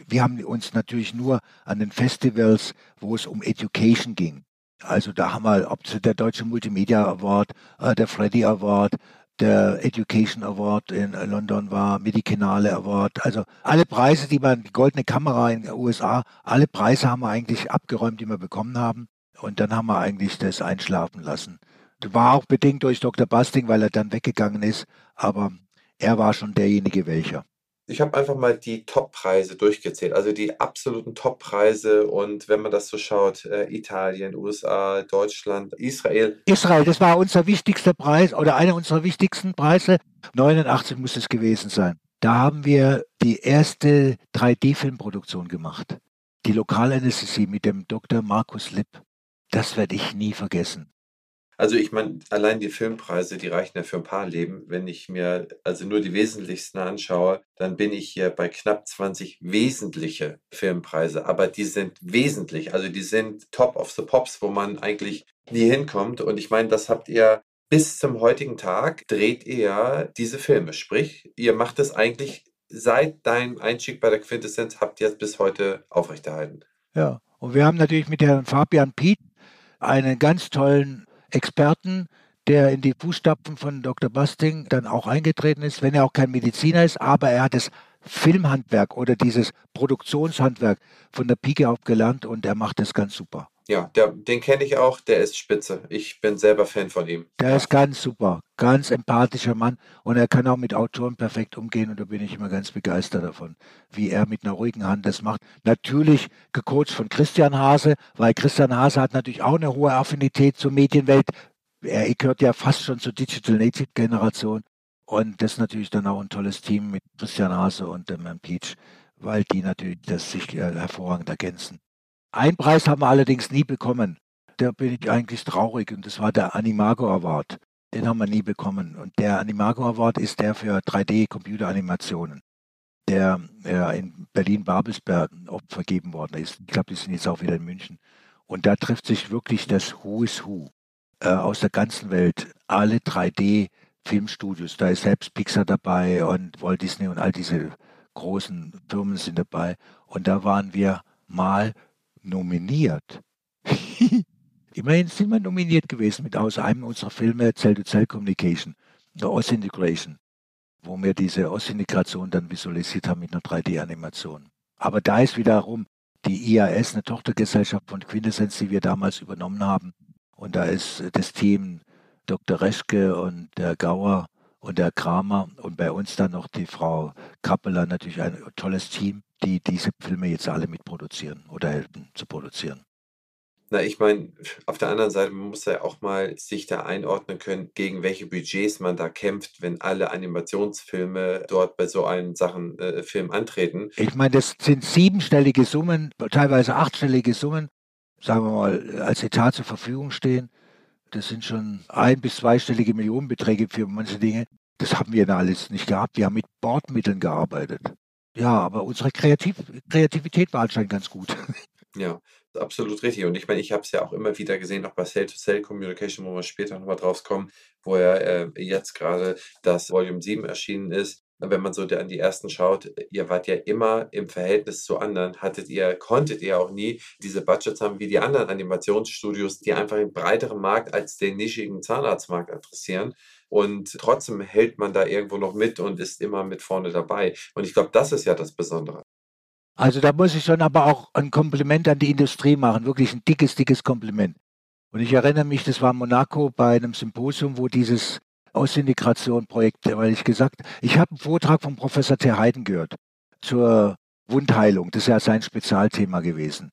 wir haben uns natürlich nur an den Festivals, wo es um Education ging. Also da haben wir, ob der Deutsche Multimedia Award, äh, der Freddy Award, der Education Award in London war, Medicinale Award, also alle Preise, die man, die Goldene Kamera in den USA, alle Preise haben wir eigentlich abgeräumt, die wir bekommen haben. Und dann haben wir eigentlich das einschlafen lassen. War auch bedingt durch Dr. Basting, weil er dann weggegangen ist, aber er war schon derjenige welcher. Ich habe einfach mal die Top-Preise durchgezählt, also die absoluten Top-Preise und wenn man das so schaut, äh, Italien, USA, Deutschland, Israel. Israel, das war unser wichtigster Preis oder einer unserer wichtigsten Preise. 89 muss es gewesen sein. Da haben wir die erste 3D-Filmproduktion gemacht. Die Lokalanästhesie mit dem Dr. Markus Lipp. Das werde ich nie vergessen. Also ich meine, allein die Filmpreise, die reichen ja für ein paar Leben. Wenn ich mir also nur die wesentlichsten anschaue, dann bin ich hier bei knapp 20 wesentliche Filmpreise. Aber die sind wesentlich, also die sind top of the pops, wo man eigentlich nie hinkommt. Und ich meine, das habt ihr bis zum heutigen Tag, dreht ihr ja diese Filme. Sprich, ihr macht es eigentlich seit deinem Einstieg bei der Quintessenz, habt ihr es bis heute aufrechterhalten. Ja, und wir haben natürlich mit Herrn Fabian Piet einen ganz tollen Experten, der in die Fußstapfen von Dr. Basting dann auch eingetreten ist, wenn er auch kein Mediziner ist, aber er hat das Filmhandwerk oder dieses Produktionshandwerk von der Pike auf gelernt und er macht das ganz super. Ja, der, den kenne ich auch, der ist spitze. Ich bin selber Fan von ihm. Der ist ganz super, ganz empathischer Mann und er kann auch mit Autoren perfekt umgehen und da bin ich immer ganz begeistert davon, wie er mit einer ruhigen Hand das macht. Natürlich gecoacht von Christian Hase, weil Christian Hase hat natürlich auch eine hohe Affinität zur Medienwelt. Er gehört ja fast schon zur Digital Native Generation und das ist natürlich dann auch ein tolles Team mit Christian Hase und dem Herrn Peach, weil die natürlich das sich äh, hervorragend ergänzen. Einen Preis haben wir allerdings nie bekommen. Da bin ich eigentlich traurig und das war der Animago Award. Den haben wir nie bekommen. Und der Animago Award ist der für 3D-Computeranimationen, der ja, in Berlin-Babelsberg vergeben worden ist. Ich glaube, die sind jetzt auch wieder in München. Und da trifft sich wirklich das Who is Who äh, aus der ganzen Welt. Alle 3D-Filmstudios. Da ist selbst Pixar dabei und Walt Disney und all diese großen Firmen sind dabei. Und da waren wir mal nominiert. <laughs> Immerhin sind wir nominiert gewesen mit aus einem unserer Filme Cell-to-Cell Communication, der Oss-Integration, wo wir diese Oss-Integration dann visualisiert haben mit einer 3D-Animation. Aber da ist wiederum die IAS, eine Tochtergesellschaft von Quintessenz, die wir damals übernommen haben. Und da ist das Team Dr. Reschke und der Gauer und der Kramer und bei uns dann noch die Frau Kappeler, natürlich ein tolles Team die diese Filme jetzt alle mitproduzieren oder helfen zu produzieren. Na, ich meine, auf der anderen Seite, man muss ja auch mal sich da einordnen können, gegen welche Budgets man da kämpft, wenn alle Animationsfilme dort bei so einem Sachen äh, Film antreten. Ich meine, das sind siebenstellige Summen, teilweise achtstellige Summen, sagen wir mal, als Etat zur Verfügung stehen. Das sind schon ein- bis zweistellige Millionenbeträge für manche Dinge. Das haben wir da alles nicht gehabt. Wir haben mit Bordmitteln gearbeitet. Ja, aber unsere Kreativ Kreativität war anscheinend ganz gut. Ja, Absolut richtig. Und ich meine, ich habe es ja auch immer wieder gesehen, auch bei Cell-to-Cell-Communication, wo wir später nochmal drauf kommen, wo ja äh, jetzt gerade das Volume 7 erschienen ist. Wenn man so an die ersten schaut, ihr wart ja immer im Verhältnis zu anderen, hattet ihr, konntet ihr auch nie diese Budgets haben wie die anderen Animationsstudios, die einfach einen breiteren Markt als den nischigen Zahnarztmarkt adressieren. Und trotzdem hält man da irgendwo noch mit und ist immer mit vorne dabei. Und ich glaube, das ist ja das Besondere. Also da muss ich schon aber auch ein Kompliment an die Industrie machen, wirklich ein dickes, dickes Kompliment. Und ich erinnere mich, das war Monaco bei einem Symposium, wo dieses Ausintegration-Projekt, weil ich gesagt, ich habe einen Vortrag von Professor Terheiden gehört zur Wundheilung. Das ist ja sein Spezialthema gewesen.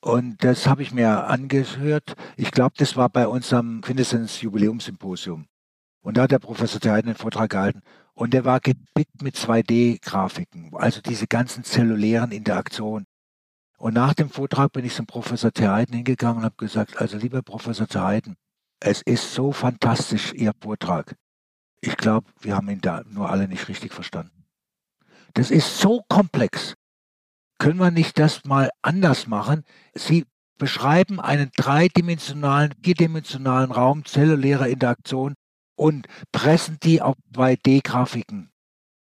Und das habe ich mir angehört. Ich glaube, das war bei unserem Quintessenz Jubiläumssymposium. Und da hat der Professor Terheiden einen Vortrag gehalten. Und der war gepickt mit 2D-Grafiken, also diese ganzen zellulären Interaktionen. Und nach dem Vortrag bin ich zum Professor Terheiden hingegangen und habe gesagt, also lieber Professor Terheiden, es ist so fantastisch, Ihr Vortrag. Ich glaube, wir haben ihn da nur alle nicht richtig verstanden. Das ist so komplex. Können wir nicht das mal anders machen? Sie beschreiben einen dreidimensionalen, vierdimensionalen Raum zellulärer Interaktion und pressen die auf 2D-Grafiken.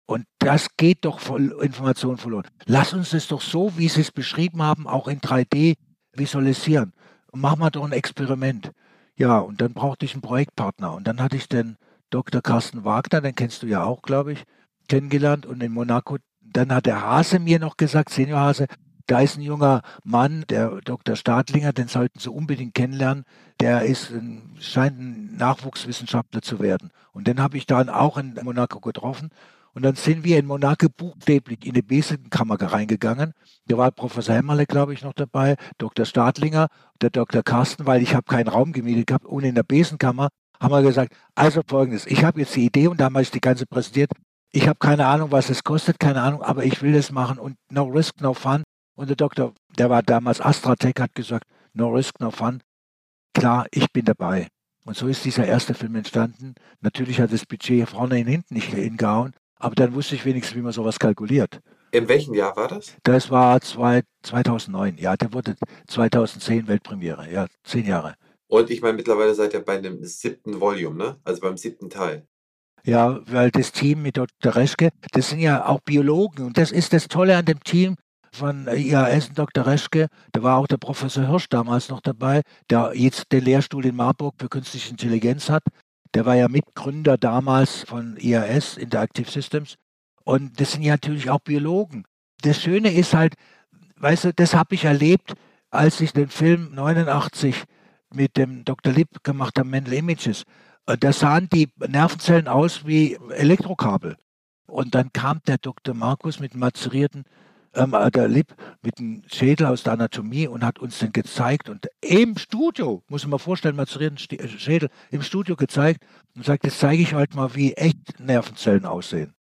Und das geht doch voll Information verloren. Lass uns das doch so, wie Sie es beschrieben haben, auch in 3D visualisieren. Machen wir doch ein Experiment. Ja, und dann brauchte ich einen Projektpartner. Und dann hatte ich den Dr. Carsten Wagner, den kennst du ja auch, glaube ich, kennengelernt. Und in Monaco, dann hat der Hase mir noch gesagt, Senior Hase, da ist ein junger Mann, der Dr. Stadlinger, den sollten Sie unbedingt kennenlernen. Der ist ein, scheint ein Nachwuchswissenschaftler zu werden. Und den habe ich dann auch in Monaco getroffen. Und dann sind wir in Monaco buchstäblich in die Besenkammer reingegangen. Da war Professor Hämmerle, glaube ich, noch dabei, Dr. Stadlinger, der Dr. Carsten, weil ich habe keinen Raum gemietet gehabt. Und in der Besenkammer haben wir gesagt, also folgendes, ich habe jetzt die Idee und damals die ganze präsentiert. Ich habe keine Ahnung, was es kostet, keine Ahnung, aber ich will das machen und no risk, no fun. Und der Doktor, der war damals Astratec, hat gesagt, no risk, no fun. Klar, ich bin dabei. Und so ist dieser erste Film entstanden. Natürlich hat das Budget vorne und hinten nicht hingehauen, aber dann wusste ich wenigstens, wie man sowas kalkuliert. In welchem Jahr war das? Das war zwei, 2009, ja, der wurde 2010 Weltpremiere, ja, zehn Jahre. Und ich meine, mittlerweile seid ihr bei dem siebten Volume, ne? Also beim siebten Teil. Ja, weil das Team mit Dr. Reschke, das sind ja auch Biologen und das ist das Tolle an dem Team von IAS und Dr. Reschke. Da war auch der Professor Hirsch damals noch dabei, der jetzt den Lehrstuhl in Marburg für künstliche Intelligenz hat. Der war ja Mitgründer damals von IAS, Interactive Systems. Und das sind ja natürlich auch Biologen. Das Schöne ist halt, weißt du, das habe ich erlebt, als ich den Film 89 mit dem Dr. Lipp gemacht habe, Mental Images. Da sahen die Nervenzellen aus wie Elektrokabel. Und dann kam der Dr. Markus mit mazerierten ähm, äh, der Lipp mit dem Schädel aus der Anatomie und hat uns den gezeigt und im Studio, muss man mal vorstellen, mazerierten äh, Schädel im Studio gezeigt und sagt, jetzt zeige ich heute mal, wie echt Nervenzellen aussehen.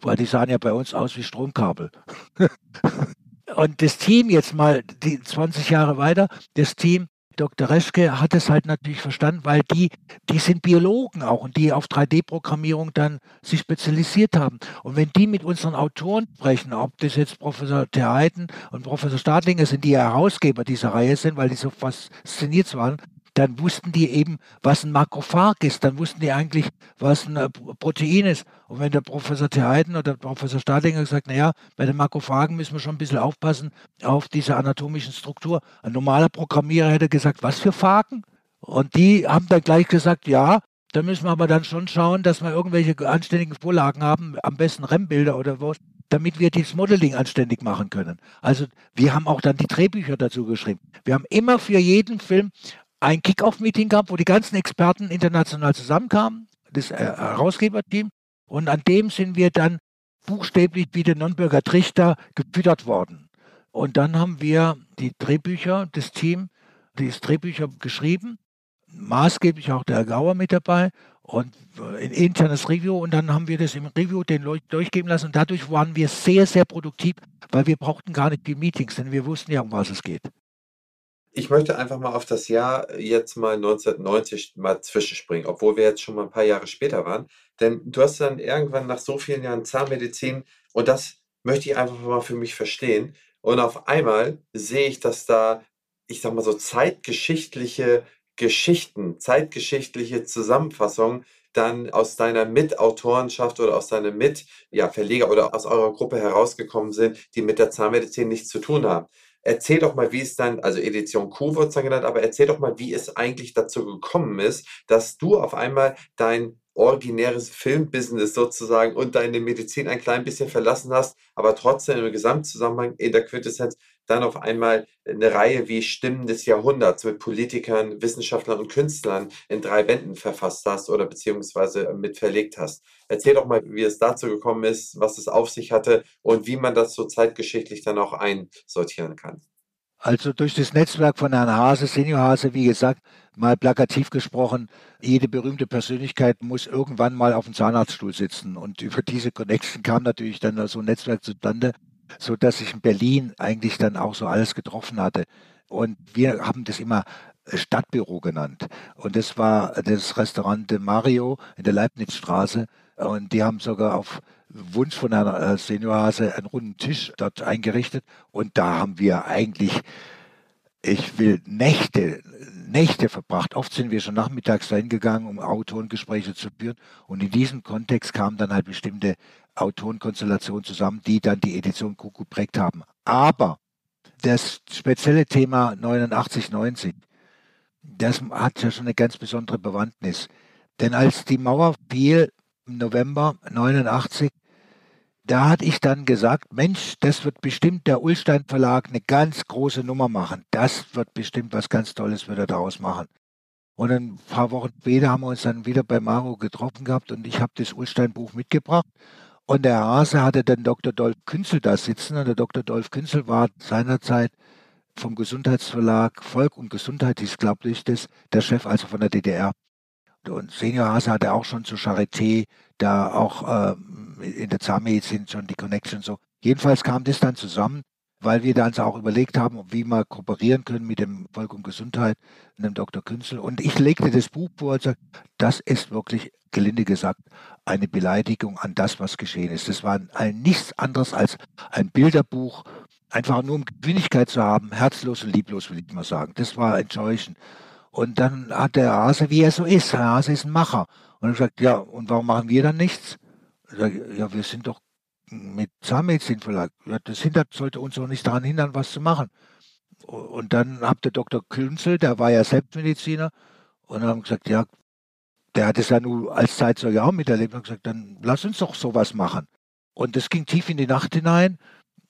Weil die sahen ja bei uns aus wie Stromkabel. <laughs> und das Team jetzt mal die 20 Jahre weiter, das Team Dr. Reschke hat es halt natürlich verstanden, weil die, die sind Biologen auch und die auf 3D-Programmierung dann sich spezialisiert haben. Und wenn die mit unseren Autoren sprechen, ob das jetzt Professor Terheiten und Professor Stadlinger sind, die Herausgeber dieser Reihe sind, weil die so fasziniert waren, dann wussten die eben, was ein Makrophag ist, dann wussten die eigentlich, was ein äh, Protein ist. Und wenn der Professor Theheiden oder der Professor Stadlinger gesagt, naja, bei den Makrophagen müssen wir schon ein bisschen aufpassen auf diese anatomischen Struktur. Ein normaler Programmierer hätte gesagt, was für Phagen? Und die haben dann gleich gesagt, ja, da müssen wir aber dann schon schauen, dass wir irgendwelche anständigen Vorlagen haben, am besten REM-Bilder oder was, damit wir dieses Modeling anständig machen können. Also wir haben auch dann die Drehbücher dazu geschrieben. Wir haben immer für jeden Film ein Kick-Off-Meeting gab, wo die ganzen Experten international zusammenkamen, das äh, Herausgeberteam. Und an dem sind wir dann buchstäblich wie der Nürnberger Trichter gefüttert worden. Und dann haben wir die Drehbücher, das Team, die Drehbücher geschrieben, maßgeblich auch der Herr Gauer mit dabei und ein internes Review und dann haben wir das im Review den Leuten durchgeben lassen und dadurch waren wir sehr, sehr produktiv, weil wir brauchten gar nicht die Meetings, denn wir wussten ja, um was es geht. Ich möchte einfach mal auf das Jahr jetzt mal 1990 mal zwischenspringen, obwohl wir jetzt schon mal ein paar Jahre später waren. Denn du hast dann irgendwann nach so vielen Jahren Zahnmedizin und das möchte ich einfach mal für mich verstehen. Und auf einmal sehe ich, dass da ich sag mal so, zeitgeschichtliche Geschichten, zeitgeschichtliche Zusammenfassungen dann aus deiner Mitautorenschaft oder aus deinem Mitverleger ja, oder aus eurer Gruppe herausgekommen sind, die mit der Zahnmedizin nichts zu tun haben. Erzähl doch mal, wie es dann, also Edition Q wird es dann genannt, aber erzähl doch mal, wie es eigentlich dazu gekommen ist, dass du auf einmal dein originäres Filmbusiness sozusagen und deine Medizin ein klein bisschen verlassen hast, aber trotzdem im Gesamtzusammenhang in der Quintessenz dann auf einmal eine Reihe wie Stimmen des Jahrhunderts mit Politikern, Wissenschaftlern und Künstlern in drei Bänden verfasst hast oder beziehungsweise mit verlegt hast. Erzähl doch mal, wie es dazu gekommen ist, was es auf sich hatte und wie man das so zeitgeschichtlich dann auch einsortieren kann. Also durch das Netzwerk von Herrn Hase, Senior Hase, wie gesagt, mal plakativ gesprochen, jede berühmte Persönlichkeit muss irgendwann mal auf dem Zahnarztstuhl sitzen. Und über diese Connection kam natürlich dann so ein Netzwerk zustande, so dass ich in Berlin eigentlich dann auch so alles getroffen hatte. Und wir haben das immer Stadtbüro genannt. Und das war das Restaurant de Mario in der Leibnizstraße. Und die haben sogar auf Wunsch von einer äh, Seniorhase einen runden Tisch dort eingerichtet. Und da haben wir eigentlich, ich will Nächte, Nächte verbracht. Oft sind wir schon nachmittags dahin um Autorengespräche zu führen. Und in diesem Kontext kamen dann halt bestimmte Autorenkonstellationen zusammen, die dann die Edition Kuku prägt haben. Aber das spezielle Thema 89, 90, das hat ja schon eine ganz besondere Bewandtnis. Denn als die Mauer fiel im November 89, da hatte ich dann gesagt, Mensch, das wird bestimmt der Ulstein Verlag eine ganz große Nummer machen. Das wird bestimmt was ganz Tolles wird er daraus machen. Und ein paar Wochen später haben wir uns dann wieder bei Maro getroffen gehabt und ich habe das Ulstein Buch mitgebracht. Und der Hase hatte dann Dr. Dolf Künzel da sitzen. Und der Dr. Dolf Künzel war seinerzeit vom Gesundheitsverlag Volk und Gesundheit, hieß glaube ich das, der Chef also von der DDR. Und Senior Hase hatte auch schon zur Charité, da auch äh, in der Zahnmedizin schon die Connection so. Jedenfalls kam das dann zusammen, weil wir dann auch überlegt haben, wie wir kooperieren können mit dem Volk und Gesundheit und dem Dr. Künzel. Und ich legte das Buch vor und sagte, das ist wirklich, gelinde gesagt, eine Beleidigung an das, was geschehen ist. Das war ein, nichts anderes als ein Bilderbuch, einfach nur um Geschwindigkeit zu haben, herzlos und lieblos, will ich mal sagen. Das war enttäuschend. Und dann hat der Hase, wie er so ist, der Hase ist ein Macher. Und er sagt, ja, und warum machen wir dann nichts? ja, wir sind doch mit Zahnmedizinverlag. Ja, das hindert, sollte uns doch nicht daran hindern, was zu machen. Und dann hat der Dr. Künzel, der war ja Selbstmediziner, und haben gesagt, ja, der hat es ja nur als Zeitzeuge auch miterlebt und gesagt, dann lass uns doch sowas machen. Und das ging tief in die Nacht hinein.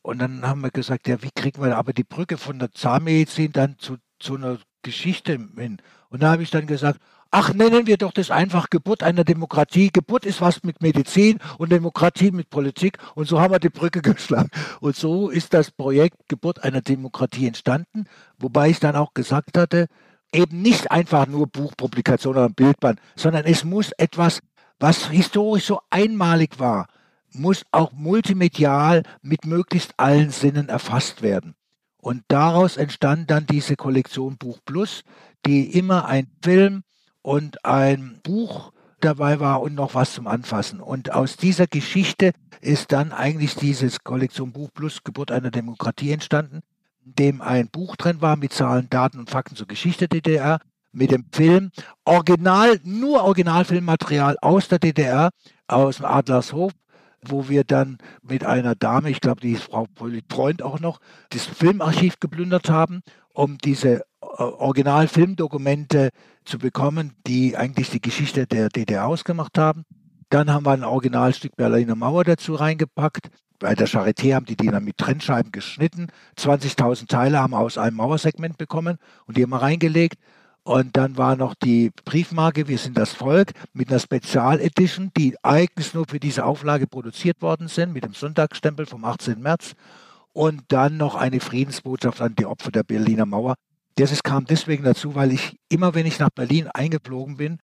Und dann haben wir gesagt, ja, wie kriegen wir aber die Brücke von der Zahnmedizin dann zu, zu einer Geschichte hin? Und da habe ich dann gesagt, ach, nennen wir doch das einfach Geburt einer Demokratie. Geburt ist was mit Medizin und Demokratie mit Politik. Und so haben wir die Brücke <laughs> geschlagen. Und so ist das Projekt Geburt einer Demokratie entstanden. Wobei ich dann auch gesagt hatte, eben nicht einfach nur Buchpublikation oder Bildband, sondern es muss etwas, was historisch so einmalig war, muss auch multimedial mit möglichst allen Sinnen erfasst werden. Und daraus entstand dann diese Kollektion Buch Plus, die immer ein Film, und ein Buch dabei war und noch was zum Anfassen. Und aus dieser Geschichte ist dann eigentlich dieses Kollektion Buch Plus Geburt einer Demokratie entstanden, in dem ein Buch drin war mit Zahlen, Daten und Fakten zur Geschichte der DDR, mit dem Film, original, nur Originalfilmmaterial aus der DDR, aus dem Adlershof, wo wir dann mit einer Dame, ich glaube, die ist Frau Freund auch noch, das Filmarchiv geplündert haben, um diese äh, Originalfilmdokumente zu bekommen, die eigentlich die Geschichte der DDR ausgemacht haben. Dann haben wir ein Originalstück Berliner Mauer dazu reingepackt. Bei der Charité haben die die dann mit Trennscheiben geschnitten. 20.000 Teile haben wir aus einem Mauersegment bekommen und die haben wir reingelegt. Und dann war noch die Briefmarke Wir sind das Volk mit einer Spezialedition, die eigentlich nur für diese Auflage produziert worden sind, mit dem Sonntagsstempel vom 18. März. Und dann noch eine Friedensbotschaft an die Opfer der Berliner Mauer, das kam deswegen dazu, weil ich immer, wenn ich nach Berlin eingeflogen bin,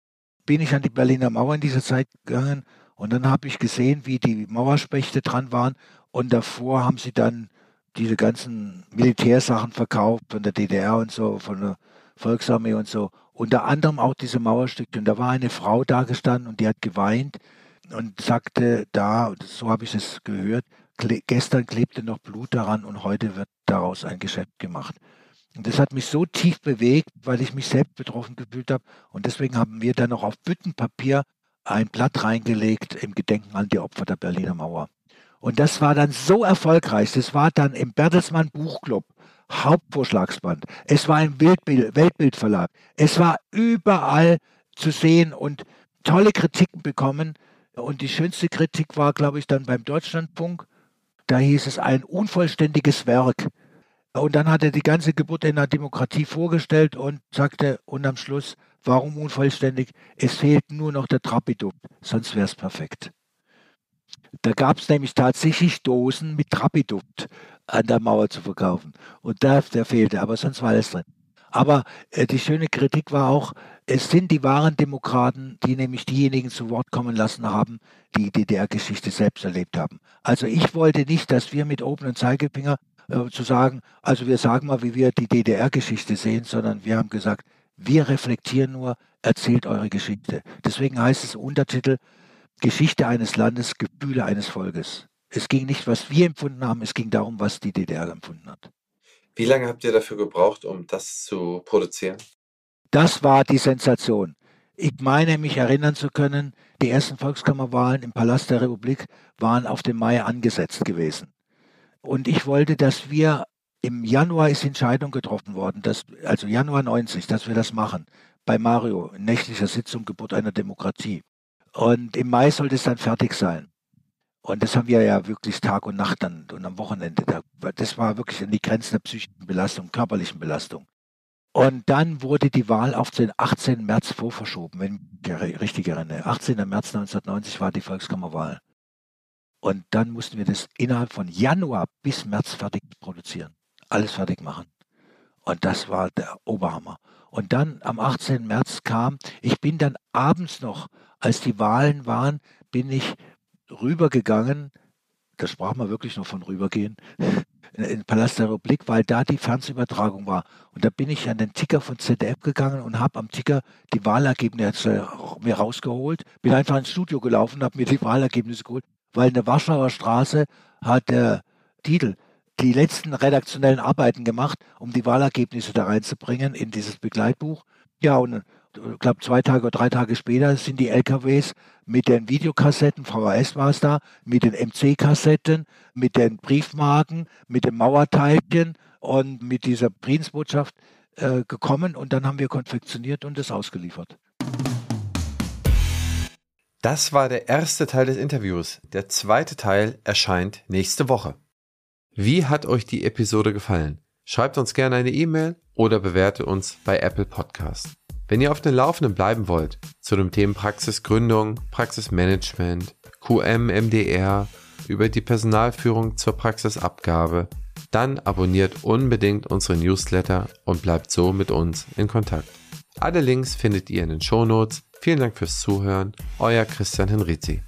bin ich an die Berliner Mauer in dieser Zeit gegangen und dann habe ich gesehen, wie die Mauerspechte dran waren und davor haben sie dann diese ganzen Militärsachen verkauft von der DDR und so, von der Volksarmee und so. Unter anderem auch diese Mauerstücke. Und da war eine Frau da gestanden und die hat geweint und sagte da, so habe ich es gehört, kle gestern klebte noch Blut daran und heute wird daraus ein Geschäft gemacht. Und das hat mich so tief bewegt, weil ich mich selbst betroffen gefühlt habe. Und deswegen haben wir dann noch auf Büttenpapier ein Blatt reingelegt im Gedenken an die Opfer der Berliner Mauer. Und das war dann so erfolgreich. Das war dann im Bertelsmann Buchclub, Hauptvorschlagsband. Es war im Weltbild, Weltbildverlag. Es war überall zu sehen und tolle Kritiken bekommen. Und die schönste Kritik war, glaube ich, dann beim Deutschlandfunk. Da hieß es ein unvollständiges Werk. Und dann hat er die ganze Geburt in der Demokratie vorgestellt und sagte, und am Schluss, warum unvollständig? Es fehlt nur noch der Trapidupt, sonst wäre es perfekt. Da gab es nämlich tatsächlich Dosen mit Trapidupt an der Mauer zu verkaufen. Und da, der fehlte, aber sonst war alles drin. Aber äh, die schöne Kritik war auch, es sind die wahren Demokraten, die nämlich diejenigen zu Wort kommen lassen haben, die DDR-Geschichte selbst erlebt haben. Also ich wollte nicht, dass wir mit oben und Zeigefinger äh, zu sagen, also wir sagen mal, wie wir die DDR-Geschichte sehen, sondern wir haben gesagt, wir reflektieren nur, erzählt eure Geschichte. Deswegen heißt es Untertitel Geschichte eines Landes, Gefühle eines Volkes. Es ging nicht, was wir empfunden haben, es ging darum, was die DDR empfunden hat. Wie lange habt ihr dafür gebraucht, um das zu produzieren? Das war die Sensation. Ich meine, mich erinnern zu können, die ersten Volkskammerwahlen im Palast der Republik waren auf den Mai angesetzt gewesen. Und ich wollte, dass wir im Januar ist Entscheidung getroffen worden, dass, also Januar 90, dass wir das machen. Bei Mario, in nächtlicher Sitzung, Geburt einer Demokratie. Und im Mai sollte es dann fertig sein. Und das haben wir ja wirklich Tag und Nacht dann und am Wochenende. Das war wirklich an die Grenzen der psychischen Belastung, körperlichen Belastung. Und dann wurde die Wahl auf den 18. März vorverschoben, wenn ich richtig erinnere. 18. März 1990 war die Volkskammerwahl. Und dann mussten wir das innerhalb von Januar bis März fertig produzieren. Alles fertig machen. Und das war der Oberhammer. Und dann am 18. März kam, ich bin dann abends noch, als die Wahlen waren, bin ich rübergegangen, da sprach man wirklich noch von rübergehen, in den Palast der Republik, weil da die Fernsehübertragung war. Und da bin ich an den Ticker von ZDF gegangen und habe am Ticker die Wahlergebnisse mir rausgeholt, bin einfach ins Studio gelaufen, habe mir die Wahlergebnisse geholt, weil in der Warschauer Straße hat der Titel die letzten redaktionellen Arbeiten gemacht, um die Wahlergebnisse da reinzubringen in dieses Begleitbuch. Ja, und ich glaube, zwei Tage oder drei Tage später sind die LKWs mit den Videokassetten, VHS war es da, mit den MC-Kassetten, mit den Briefmarken, mit dem Mauerteilchen und mit dieser Friedensbotschaft äh, gekommen und dann haben wir konfektioniert und es ausgeliefert. Das war der erste Teil des Interviews. Der zweite Teil erscheint nächste Woche. Wie hat euch die Episode gefallen? Schreibt uns gerne eine E-Mail oder bewerte uns bei Apple Podcast. Wenn ihr auf dem Laufenden bleiben wollt zu den Themen Praxisgründung, Praxismanagement, QM, MDR, über die Personalführung zur Praxisabgabe, dann abonniert unbedingt unsere Newsletter und bleibt so mit uns in Kontakt. Alle Links findet ihr in den Shownotes. Vielen Dank fürs Zuhören. Euer Christian Henrizi.